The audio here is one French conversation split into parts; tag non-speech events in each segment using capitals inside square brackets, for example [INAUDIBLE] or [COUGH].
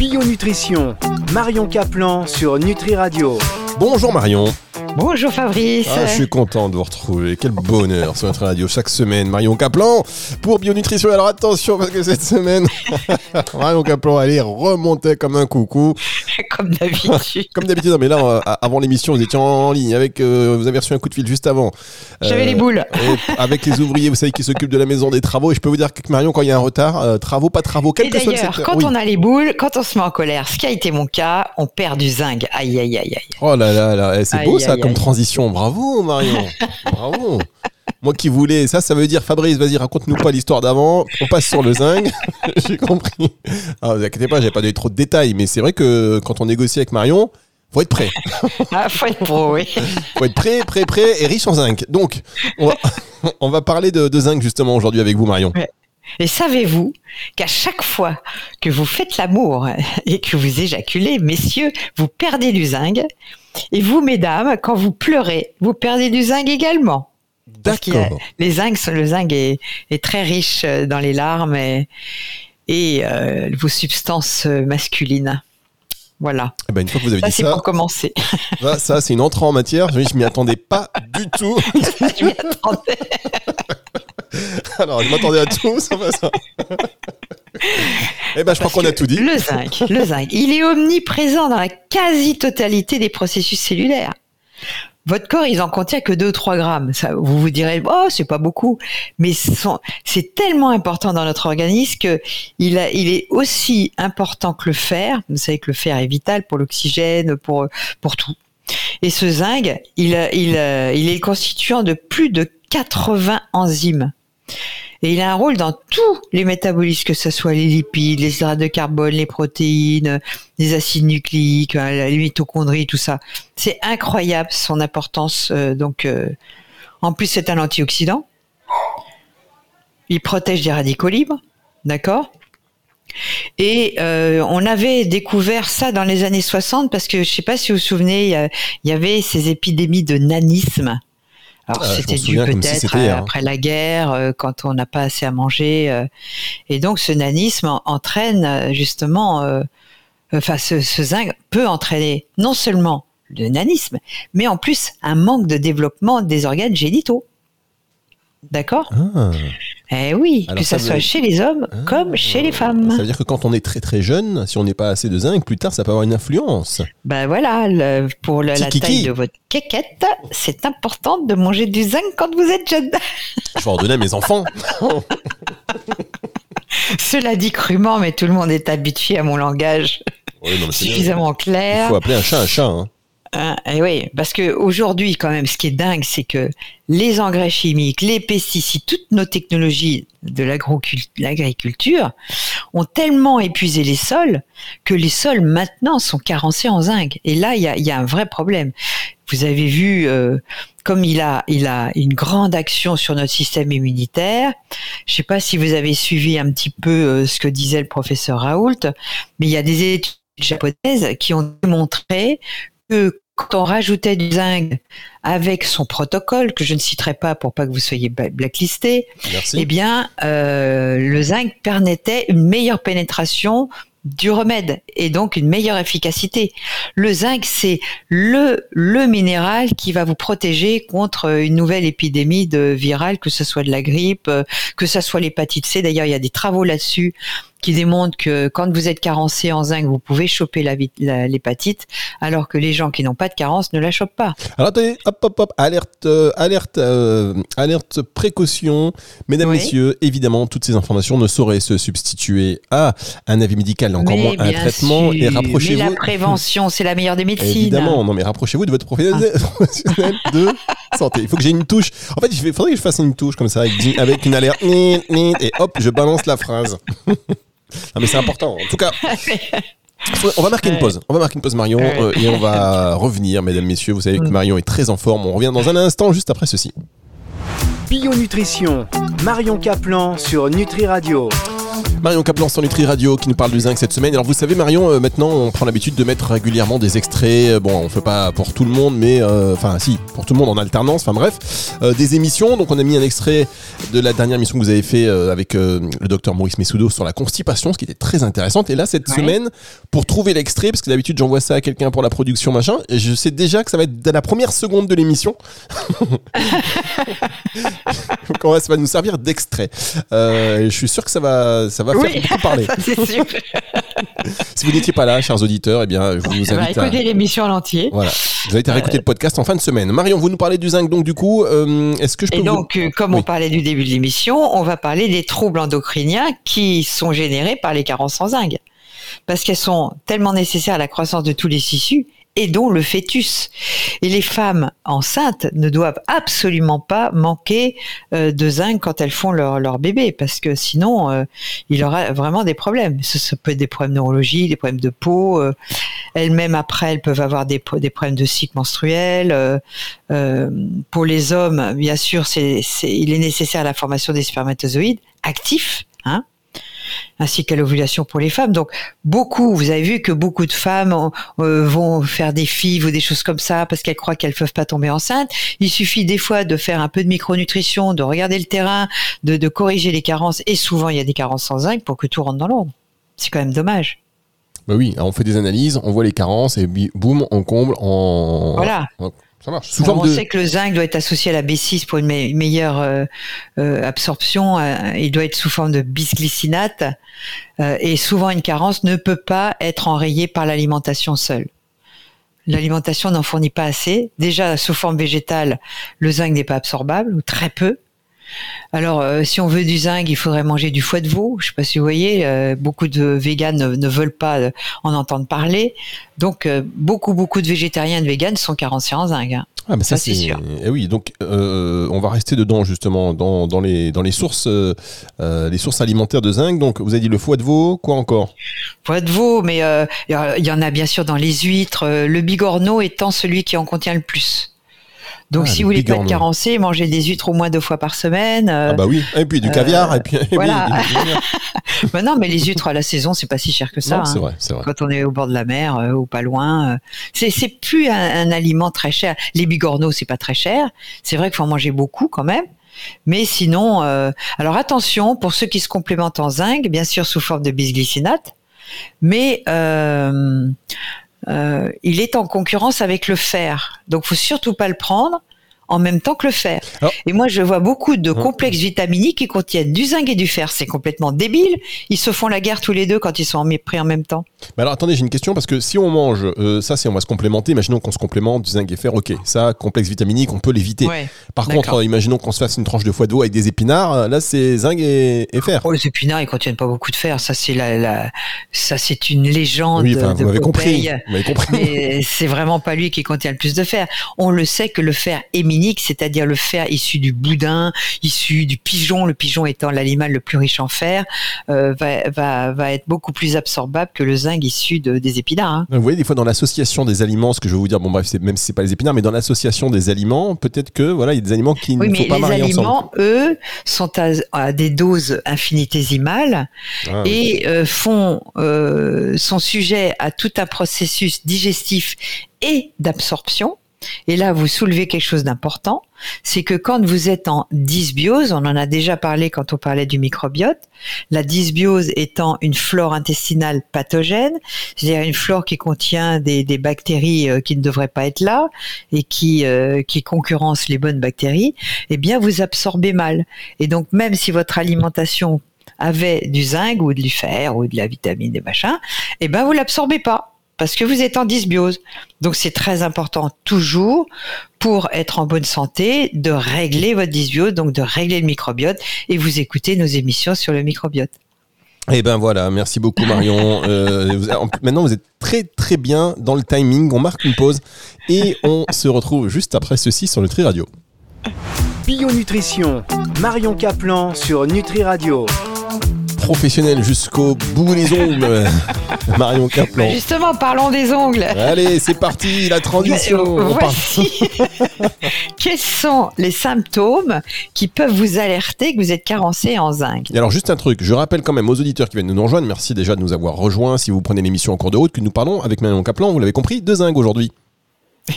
Bio Nutrition, Marion Caplan sur Nutri Radio. Bonjour Marion. Bonjour Fabrice. Ah, je suis content de vous retrouver. Quel bonheur sur notre radio chaque semaine. Marion Caplan pour Bionutrition. Alors attention parce que cette semaine, [LAUGHS] Marion Caplan, elle est remontée comme un coucou. [LAUGHS] comme d'habitude. [LAUGHS] comme d'habitude. Non, mais là, euh, avant l'émission, vous étiez en ligne avec. euh, vous avez reçu un coup de fil juste avant. J'avais Euh, les boules. avec les ouvriers, vous savez, qui s'occupent de la maison des travaux. Et je peux vous dire que Marion, quand il y a un retard, euh, travaux, pas travaux, quel que soit le secteur. quand Oui. on a les boules, quand on se met en colère, ce qui a été mon cas, on perd du zinc. Aïe, aïe, aïe, aïe. Oh là là là, eh, c'est Aïe, beau ça aïe, comme transition. Bravo Marion. [LAUGHS] Bravo. Moi qui voulais, ça, ça veut dire Fabrice, vas-y, raconte-nous pas l'histoire d'avant. On passe sur le zinc. [LAUGHS] J'ai compris. Ah, vous inquiétez pas, j'ai pas donné trop de détails, mais c'est vrai que quand on négocie avec Marion, faut être prêt. [LAUGHS] Ah, faut être pro, oui. Faut être prêt, prêt, prêt et riche en zinc. Donc, on va, on va parler de, de zinc justement aujourd'hui avec vous, Marion. Et savez-vous qu'à chaque fois que vous faites l'amour et que vous éjaculez, messieurs, vous perdez du zinc. Et vous, mesdames, quand vous pleurez, vous perdez du zinc également. D'accord. les zinc, le zinc est, est très riche euh, dans les larmes et, et euh, vos substances euh, masculines. Voilà. Eh ben, une fois que vous avez Ça, dit c'est ça, pour commencer. [LAUGHS] ça, ça, c'est une entrée en matière. Je je m'y attendais pas du tout. [LAUGHS] Je m'y attendais. [LAUGHS] Alors, je m'attendais à tout, ça va ça. Eh ben, je crois qu'on a tout dit. Le zinc, le zinc, il est omniprésent dans la quasi-totalité des processus cellulaires. Votre corps, il en contient que 2 ou 3 grammes. Vous vous direz, oh, c'est pas beaucoup. Mais c'est tellement important dans notre organisme que il, est aussi important que le fer. Vous savez que le fer est vital pour l'oxygène, pour, pour tout. Et ce zinc, il, est constituant de plus de 80 enzymes. Et il a un rôle dans tous les métabolismes, que ce soit les lipides, les hydrates de carbone, les protéines, les acides nucléiques, euh, les mitochondries, tout ça. C'est incroyable son importance. euh, donc, euh, en plus, c'est un antioxydant. Il protège des radicaux libres, d'accord? Et on avait découvert ça dans les années 60 parce que je sais pas si vous vous souvenez, il y avait ces épidémies de nanisme. Alors Ah, c'était dû si peut-être euh, hein. après la guerre, euh, quand on n'a pas assez à manger. euh, et donc ce nanisme en- entraîne justement, euh, enfin ce, ce zinc peut entraîner non seulement le nanisme, mais en plus un manque de développement des organes génitaux. D'accord? Ah. Eh oui, Alors que ça, ça soit chez les hommes Ah. comme chez les Ça femmes. veut dire que quand on est très très jeune, si on n'est pas assez de zinc, plus tard ça peut avoir une influence. Ben voilà, le- pour le- la taille de votre quéquette, c'est important de manger du zinc quand vous êtes jeune. Je vais en donner à mes enfants. [LAUGHS] Cela dit crûment, mais tout le monde est habitué à mon langage Oui, non, mais c'est bien. suffisamment Il clair. faut appeler un chat un chat. hein. Hein, et oui, parce que aujourd'hui, quand même, ce qui est dingue, c'est que les engrais chimiques, les pesticides, toutes nos technologies de l'agriculture ont tellement épuisé les sols que les sols maintenant sont carencés en zinc. Et là, il y a, y a un vrai problème. Vous avez vu, euh, comme il a, il a une grande action sur notre système immunitaire. Je sais pas si vous avez suivi un petit peu euh, ce que disait le professeur Raoult, mais il y a des études japonaises qui ont démontré que quand on rajoutait du zinc avec son protocole, que je ne citerai pas pour pas que vous soyez blacklisté, eh bien, euh, le zinc permettait une meilleure pénétration du remède et donc une meilleure efficacité. Le zinc, c'est le, le minéral qui va vous protéger contre une nouvelle épidémie de virale, que ce soit de la grippe, euh, que ce soit l'hépatite C. D'ailleurs, il y a des travaux là-dessus qui démontrent que quand vous êtes carencé en zinc, vous pouvez choper l'hépatite, alors que les gens qui n'ont pas de carence ne la chopent pas. Alors attendez, hop hop hop, alerte, euh, alerte, euh, alerte précaution, mesdames, Oui. messieurs. Évidemment, toutes ces informations ne sauraient se substituer à un avis médical, encore Mais moins à un traitement. Et. Mais rapprochez-vous. la prévention, c'est la meilleure des médecines. Évidemment, non mais rapprochez-vous de votre professionnel professionnel de santé. Il faut que j'ai une touche. En fait, il faudrait que je fasse une touche comme ça avec, avec une alerte et hop, je balance la phrase. Non mais c'est important. En tout cas, [LAUGHS] on va marquer une pause. On va marquer une pause Marion Ouais. euh, et on va revenir, mesdames, messieurs. Vous savez que Mm. Marion est très en forme. On revient dans un instant, juste après ceci. Bio Nutrition, Marion Caplan sur Nutri Radio. Marion Caplan sur Nutri Radio qui nous parle du zinc cette semaine. Alors vous savez Marion, euh, maintenant on prend l'habitude de mettre régulièrement des extraits. Euh, bon, on fait pas pour tout le monde, mais euh, enfin si, pour tout le monde en alternance. Enfin bref, euh, des émissions. Donc on a mis un extrait de la dernière émission que vous avez fait avec le docteur Maurice Messoudo sur la constipation, ce qui était très intéressante. Et là cette Ouais. semaine, pour trouver l'extrait, parce que d'habitude j'envoie ça à quelqu'un pour la production machin, et je sais déjà que ça va être dès la première seconde de l'émission. Donc on va- ça va nous servir d'extrait? Je suis sûr que ça va, ça va Oui. faire beaucoup parler. [LAUGHS] Ça, c'est sûr. [LAUGHS] Si vous n'étiez pas là, chers auditeurs, eh bien, je vous invite à. écoutez l'émission en entier. Voilà. Vous invite à réécouter le podcast en fin de semaine. Marion, vous nous parlez du zinc, donc du coup, euh, est-ce que je peux Et donc, euh, comme Oui. on parlait du début de l'émission, on va parler des troubles endocriniens qui sont générés par les carences en zinc. Parce qu'elles sont tellement nécessaires à la croissance de tous les tissus et dont le fœtus. Et les femmes enceintes ne doivent absolument pas manquer euh, de zinc quand elles font leur, leur bébé, parce que sinon, euh, il aura vraiment des problèmes. Ça, ça peut être des problèmes neurologiques, des problèmes de peau. euh, elles-mêmes, après, elles peuvent avoir des, des problèmes de cycle menstruel. euh, euh, pour les hommes, bien sûr, c'est, c'est, il est nécessaire la formation des spermatozoïdes actifs, hein, ainsi qu'à l'ovulation pour les femmes. Donc, beaucoup, vous avez vu que beaucoup de femmes euh, vont faire des fives ou des choses comme ça parce qu'elles croient qu'elles peuvent pas tomber enceintes. Il suffit des fois de faire un peu de micronutrition, de regarder le terrain, de, de corriger les carences. Et souvent, il y a des carences sans zinc pour que tout rentre dans l'ordre. C'est quand même dommage. Bah oui, on fait des analyses, on voit les carences et boum, on comble en. Voilà. Ça marche. Sous Alors, forme on de. sait que le zinc doit être associé à la B6 pour une me- meilleure euh, euh, absorption. euh, il doit être sous forme de bisglycinate. euh, et souvent, une carence ne peut pas être enrayée par l'alimentation seule. L'alimentation n'en fournit pas assez. Déjà, sous forme végétale, le zinc n'est pas absorbable, ou très peu. Alors, euh, si on veut du zinc, il faudrait manger du foie de veau. Je sais pas si vous voyez, euh, beaucoup de véganes ne, ne veulent pas euh, en entendre parler. Donc, euh, beaucoup, beaucoup de végétariens et de véganes sont carencés en zinc. hein. Ah, mais ça, ça, c'est sûr. Eh oui, donc on va rester dedans justement dans, dans les dans les sources les sources alimentaires de zinc. Donc vous avez dit le foie de veau, quoi encore? Foie de veau, mais il y en a bien sûr dans les huîtres. Le bigorneau étant celui qui en contient le plus. Donc, Ah, si vous voulez pas être carencé, mangez des huîtres au moins deux fois par semaine. euh, Ah bah oui. Et puis du euh, caviar et puis. [LAUGHS] et oui, voilà. caviar. [LAUGHS] bah non, mais les huîtres à la saison, c'est pas si cher que ça. Non, c'est hein. vrai, c'est vrai. Quand on est au bord de la mer euh, ou pas loin, euh, c'est plus un, un aliment très cher. Les bigorneaux, c'est pas très cher. C'est vrai qu'il faut en manger beaucoup quand même. Mais sinon, euh, alors attention pour ceux qui se complémentent en zinc, bien sûr sous forme de bisglycinate, mais euh, euh, il est en concurrence avec le fer. Donc, faut surtout pas le prendre en même temps que le fer. Alors- et moi, je vois beaucoup de Hein. complexes vitaminiques qui contiennent du zinc et du fer. C'est complètement débile. Ils se font la guerre tous les deux quand ils sont en mé- pris en même temps. Mais alors attendez, j'ai une question parce que si on mange, euh, ça c'est on va se complémenter. Imaginons qu'on se complémente du zinc et fer, ok. Ça, complexe vitaminique, on peut l'éviter. Ouais. Par contre, euh, imaginons qu'on se fasse une tranche de foie de veau avec des épinards. Là, c'est zinc et, et fer. Oh, les épinards, ils contiennent pas beaucoup de fer. Ça, c'est la, la- ça, c'est une légende oui, enfin, de vous m'avez compris. Compris. Mais c'est vraiment pas lui qui contient le plus de fer. On le sait que le fer c'est-à-dire le fer issu du boudin, issu du pigeon, le pigeon étant l'animal le plus riche en fer, euh, va, va, va être beaucoup plus absorbable que le zinc issu de- des épinards. hein. Vous voyez, des fois dans l'association des aliments, ce que je veux vous dire, bon bref, même si c'est pas les épinards, mais dans l'association des aliments, peut-être que voilà, il y a des aliments qui Oui, ne faut pas les marier ensemble. aliments, eux, sont à, à des doses infinitésimales Ah, oui. et euh, font euh, sont sujets à tout un processus digestif et d'absorption. Et là, vous soulevez quelque chose d'important, c'est que quand vous êtes en dysbiose, on en a déjà parlé quand on parlait du microbiote, la dysbiose étant une flore intestinale pathogène, c'est-à-dire une flore qui contient des, bactéries euh, qui ne devraient pas être là et qui, euh, concurrencent les bonnes bactéries, eh bien, vous absorbez mal. Et donc, même si votre alimentation avait du zinc ou du fer ou de la vitamine des machins, eh ben vous l'absorbez pas parce que vous êtes en dysbiose. Donc c'est très important toujours pour être en bonne santé de régler votre dysbiose, donc de régler le microbiote et vous écoutez nos émissions sur le microbiote. Eh ben voilà, merci beaucoup Marion. [LAUGHS] Euh, vous- maintenant, vous êtes très très bien dans le timing. On marque une pause et on se retrouve juste après ceci sur le Tri Radio. Bio Nutrition, Marion Caplan sur Nutri Radio. Professionnelle jusqu'au bout des ongles. [LAUGHS] Marion Caplan. Bah, justement, parlons des ongles. Allez, c'est parti, la transition. Voici. [LAUGHS] Quels sont les symptômes qui peuvent vous alerter que vous êtes carencé en zinc? Et alors, juste un truc, je rappelle quand même aux auditeurs qui viennent nous rejoindre, merci déjà de nous avoir rejoints si vous prenez l'émission en cours de route, que nous parlons avec Marion Caplan, vous l'avez compris, de zinc aujourd'hui.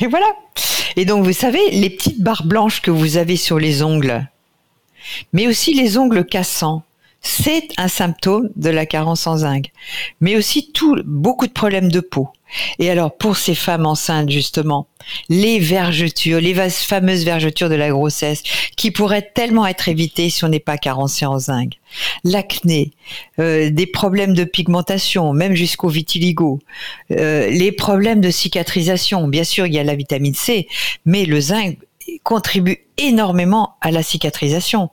Et voilà. Et donc, vous savez, les petites barres blanches que vous avez sur les ongles, mais aussi les ongles cassants, c'est un symptôme de la carence en zinc. Mais aussi tout, beaucoup de problèmes de peau. Et alors, pour ces femmes enceintes, justement, les vergetures, les fameuses vergetures de la grossesse, qui pourraient tellement être évitées si on n'est pas carencé en zinc. L'acné, euh, des problèmes de pigmentation, même jusqu'au vitiligo, euh, les problèmes de cicatrisation. Bien sûr, il y a la vitamine C, mais le zinc contribue énormément à la cicatrisation.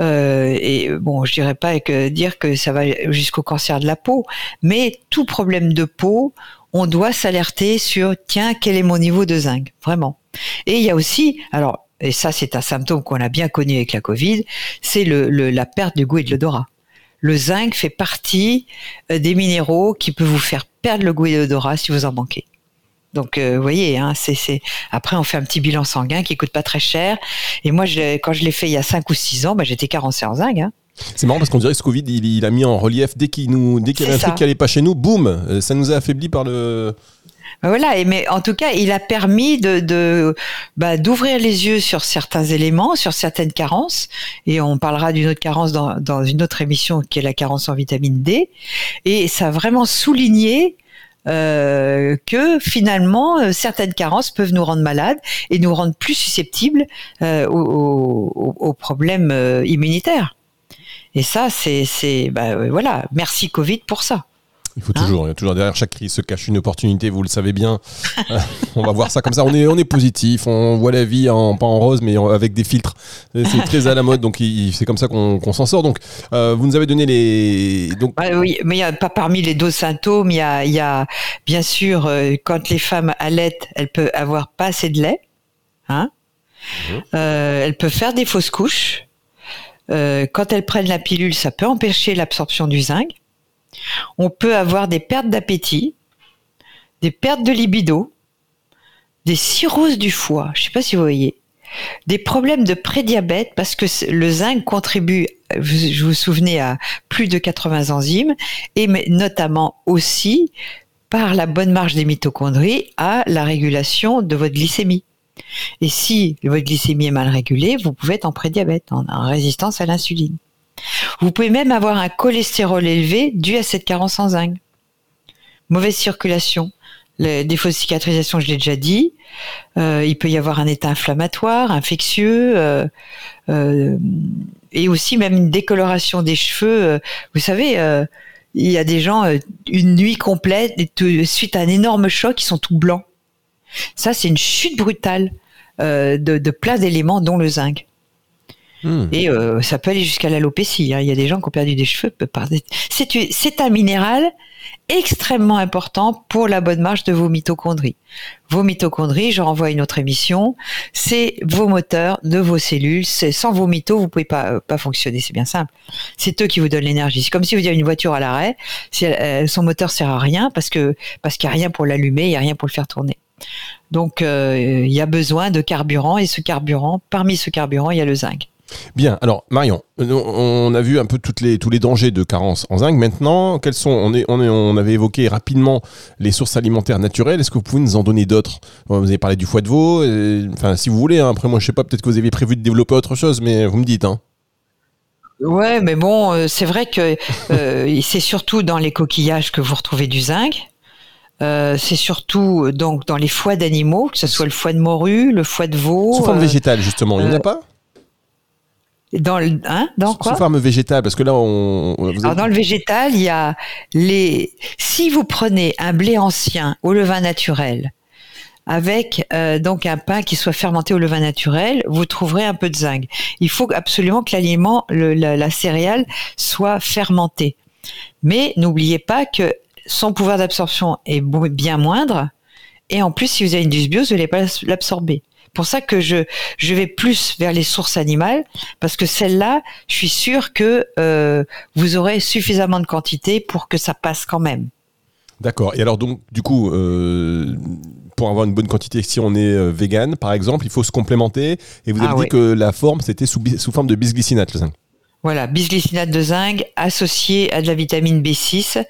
Euh, et bon, je dirais pas que dire que ça va jusqu'au cancer de la peau, mais tout problème de peau, on doit s'alerter sur tiens, quel est mon niveau de zinc, vraiment. Et il y a aussi, alors, et ça c'est un symptôme qu'on a bien connu avec la Covid, c'est le, la perte du goût et de l'odorat. Le zinc fait partie euh, des minéraux qui peuvent vous faire perdre le goût et l'odorat si vous en manquez. Donc, euh, vous voyez, hein, c'est, après, on fait un petit bilan sanguin qui coûte pas très cher. Et moi, je, quand je l'ai fait il y a 5 ou 6 ans, bah, j'étais carencé en zinc. Hein. C'est marrant parce qu'on dirait que ce Covid, il, a mis en relief, dès qu'il nous, dès qu'il y avait un truc qui allait pas chez nous, boum, euh, ça nous a affaibli par le... Bah, voilà, et mais en tout cas, il a permis de, de bah, d'ouvrir les yeux sur certains éléments, sur certaines carences, et on parlera d'une autre carence dans, dans une autre émission qui est la carence en vitamine D, et ça a vraiment souligné euh, que finalement euh, certaines carences peuvent nous rendre malades et nous rendre plus susceptibles euh, aux, problèmes immunitaires. Et ça, c'est, bah, voilà, merci Covid pour ça. Il faut toujours, hein toujours derrière chaque crise se cache une opportunité, vous le savez bien. Euh, [LAUGHS] on va voir ça comme ça. On est, on est positif, on voit la vie en, pas en rose, mais avec des filtres. C'est très à la mode, donc c'est comme ça qu'on s'en sort. Donc, euh, vous nous avez donné les. Donc... oui, mais il y a pas parmi les deux symptômes, il y a, y a bien sûr euh, quand les femmes allaitent, elles peuvent avoir pas assez de lait, hein. Mmh. elles peuvent faire des fausses couches. quand elles prennent la pilule, ça peut empêcher l'absorption du zinc. On peut avoir des pertes d'appétit, des pertes de libido, des cirrhoses du foie, je ne sais pas si vous voyez, des problèmes de prédiabète parce que le zinc contribue, je vous souvenez, à plus de 80 enzymes et notamment aussi par la bonne marge des mitochondries à la régulation de votre glycémie. Et si votre glycémie est mal régulée, vous pouvez être en prédiabète, en résistance à l'insuline. Vous pouvez même avoir un cholestérol élevé dû à cette carence en zinc. Mauvaise circulation, les défauts de cicatrisation, je l'ai déjà dit. Euh, il peut y avoir un état inflammatoire, infectieux, euh, euh, et aussi même une décoloration des cheveux. Vous savez, il y a des gens une nuit complète suite à un énorme choc, ils sont tout blancs. Ça, c'est une chute brutale de, de plein d'éléments, dont le zinc. Hmm. Et euh, ça peut aller jusqu'à l'alopécie. Hein. Il y a des gens qui ont perdu des cheveux. C'est un minéral extrêmement important pour la bonne marche de vos mitochondries. Vos mitochondries, je renvoie à une autre émission, c'est vos moteurs de vos cellules. Sans vos mitos, vous pouvez pas, euh, pas fonctionner. C'est bien simple. C'est eux qui vous donnent l'énergie. C'est comme si vous avez une voiture à l'arrêt, euh, son moteur sert à rien parce que parce qu'il n'y a rien pour l'allumer, il n'y a rien pour le faire tourner. Donc il y a besoin de carburant et ce carburant, parmi ce carburant, il y a le zinc. Bien, alors Marion, on a vu un peu toutes les, tous les dangers de carence en zinc. Maintenant, quels sont on, est, on, on avait évoqué rapidement les sources alimentaires naturelles. Est-ce que vous pouvez nous en donner d'autres? Vous avez parlé du foie de veau. enfin, si vous voulez. Hein. après, moi, je sais pas. Peut-être que vous aviez prévu de développer autre chose, mais vous me dites. Hein. Ouais, mais bon, euh, c'est vrai que euh, [LAUGHS] c'est surtout dans les coquillages que vous retrouvez du zinc. Euh, c'est surtout donc dans les foies d'animaux, que ce soit le foie de morue, le foie de veau. Sous forme végétale, justement, il n'y en a pas? Dans le, hein, dans quoi Sous forme végétale, parce que là, on. Alors dans le végétal, il y a les. Si vous prenez un blé ancien au levain naturel, avec euh, donc un pain qui soit fermenté au levain naturel, vous trouverez un peu de zinc. Il faut absolument que l'aliment, la, la, céréale, soit fermentée. Mais n'oubliez pas que son pouvoir d'absorption est bien moindre. Et en plus, si vous avez une dysbiose, vous n'allez pas l'absorber pour ça que je je vais plus vers les sources animales parce que celles-là, je suis sûre que euh, vous aurez suffisamment de quantité pour que ça passe quand même. D'accord. Et alors donc du coup, euh, pour avoir une bonne quantité, si on est euh, vegan par exemple, il faut se complémenter. Et vous avez Ah dit oui. que la forme c'était sous, sous forme de bisglycinate le zinc. Voilà, bisglycinate de zinc associé à de la vitamine B6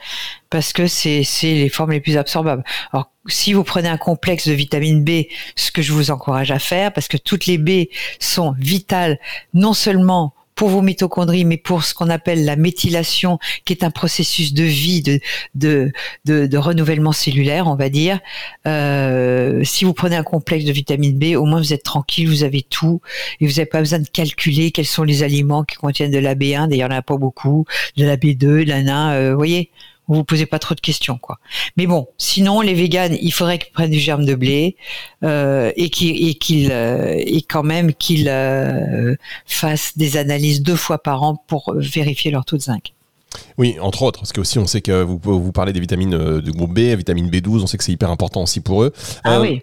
parce que c'est c'est les formes les plus absorbables. Alors si vous prenez un complexe de vitamine B, ce que je vous encourage à faire parce que toutes les B sont vitales non seulement pour vos mitochondries, mais pour ce qu'on appelle la méthylation, qui est un processus de vie, de, de, de, de renouvellement cellulaire, on va dire. Euh, si vous prenez un complexe de vitamine B, au moins vous êtes tranquille, vous avez tout, et vous n'avez pas besoin de calculer quels sont les aliments qui contiennent de la B1, d'ailleurs il n'y en a pas beaucoup, de la B2, de la NA, euh, vous voyez vous vous posez pas trop de questions quoi. Mais bon, sinon les véganes, il faudrait qu'ils prennent du germe de blé euh, et qu'ils et qu'ils euh, et quand même qu'ils euh, fassent des analyses deux fois par an pour vérifier leur taux de zinc. Oui, entre autres, parce que aussi on sait que vous, vous parlez des vitamines euh, de groupe B, vitamine B12, on sait que c'est hyper important aussi pour eux. Ah Euh, oui.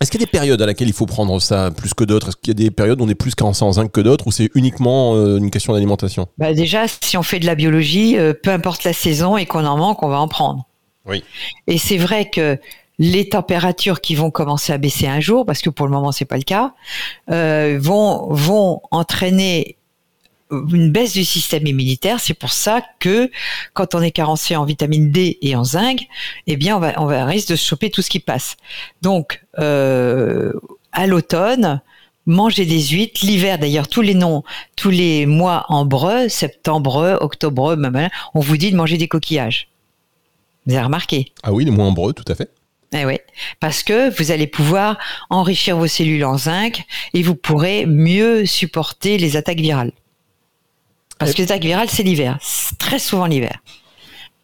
Est-ce qu'il y a des périodes à laquelle il faut prendre ça plus que d'autres? Est-ce qu'il y a des périodes où on est plus carencé en zinc que d'autres ou c'est uniquement euh, une question d'alimentation? Bah déjà, si on fait de la biologie, euh, peu importe la saison et qu'on en manque, on va en prendre. Oui. Et c'est vrai que les températures qui vont commencer à baisser un jour, parce que pour le moment c'est pas le cas, euh, vont vont entraîner une baisse du système immunitaire. C'est pour ça que quand on est carencé en vitamine D et en zinc, eh bien on va on va risque de choper tout ce qui passe. Donc euh, à l'automne, manger des huîtres. L'hiver, d'ailleurs, tous les noms, tous les mois en breu, septembre, octobre, on vous dit de manger des coquillages. Vous avez remarqué? Ah oui, les moins breux, tout à fait. eh oui, parce que vous allez pouvoir enrichir vos cellules en zinc et vous pourrez mieux supporter les attaques virales. Parce que les attaques virales, c'est l'hiver, C'est très souvent l'hiver.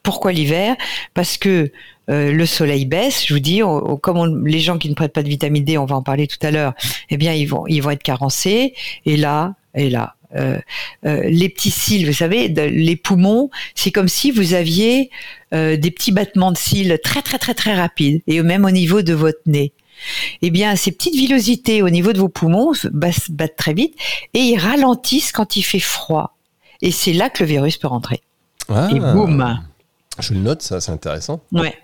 Pourquoi l'hiver? Parce que euh, le soleil baisse. Je vous dis, on- on- comme on- les gens qui ne prennent pas de vitamine D, on va en parler tout à l'heure. Eh bien, ils vont, ils vont être carencés. Et là, et là, euh, euh, les petits cils, vous savez, de- les poumons, c'est comme si vous aviez euh, des petits battements de cils très très très très rapides, et même au niveau de votre nez. Eh bien, ces petites villosités au niveau de vos poumons se battent très vite et ils ralentissent quand il fait froid. Et c'est là que le virus peut rentrer. Ah, Et boum. Je le note, ça, c'est intéressant. Ouais.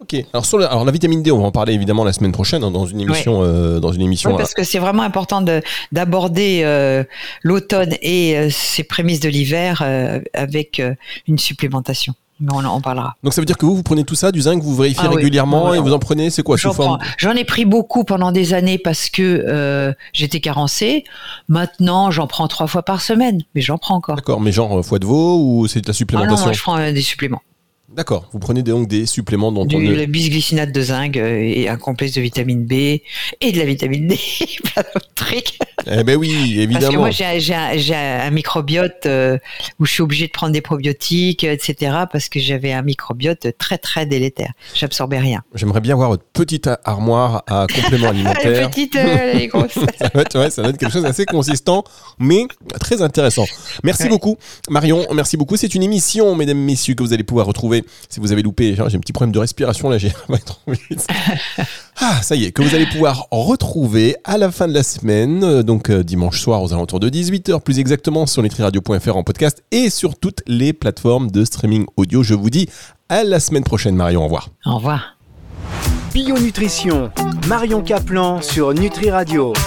Ok. Alors, sur la, alors la vitamine D, on va en parler évidemment la semaine prochaine hein, dans une émission, euh, dans une émission. Ouais, parce que c'est vraiment important de- d'aborder euh, l'automne et euh, ses prémices de l'hiver euh, avec euh, une supplémentation. Mais on en parlera. Donc ça veut dire que vous, vous prenez tout ça, du zinc, vous vérifiez Ah régulièrement et vous en prenez, c'est quoi J'en forme ai pris beaucoup pendant des années parce que euh, j'étais carencée. Maintenant, j'en prends trois fois par semaine, mais j'en prends encore. D'accord, mais genre euh, foie de veau ou c'est de la Ah non, supplémentation moi, je prends euh, des suppléments. D'accord, vous prenez donc des suppléments dont on Du ne... le bisglycinate de zinc euh, et un complexe de vitamine B et de la vitamine D, [LAUGHS] plein d'autres trucs. Eh ben oui, Parce que évidemment. moi, j'ai un, microbiote euh, où je suis obligée de prendre des probiotiques, etc. Parce que j'avais un microbiote très très délétère. J'absorbais rien. J'aimerais bien voir votre petite armoire à compléments [LAUGHS] alimentaires. petite, euh, elle est grosse. [LAUGHS] ça va être, ouais, ça va être quelque chose d'assez consistant, mais très intéressant. Merci Ouais. beaucoup, Marion. Merci beaucoup. C'est une émission, mesdames, messieurs, que vous allez pouvoir retrouver si vous avez loupé. J'ai un petit problème de respiration là, j'ai. [LAUGHS] Ah, ça y est, que vous allez pouvoir retrouver à la fin de la semaine, euh, donc euh, dimanche soir aux alentours de 18h, plus exactement sur letriradio.fr en podcast et sur toutes les plateformes de streaming audio. Je vous dis à la semaine prochaine, Marion. Au revoir. Au revoir. Bio Nutrition, Marion Caplan sur Nutri Radio.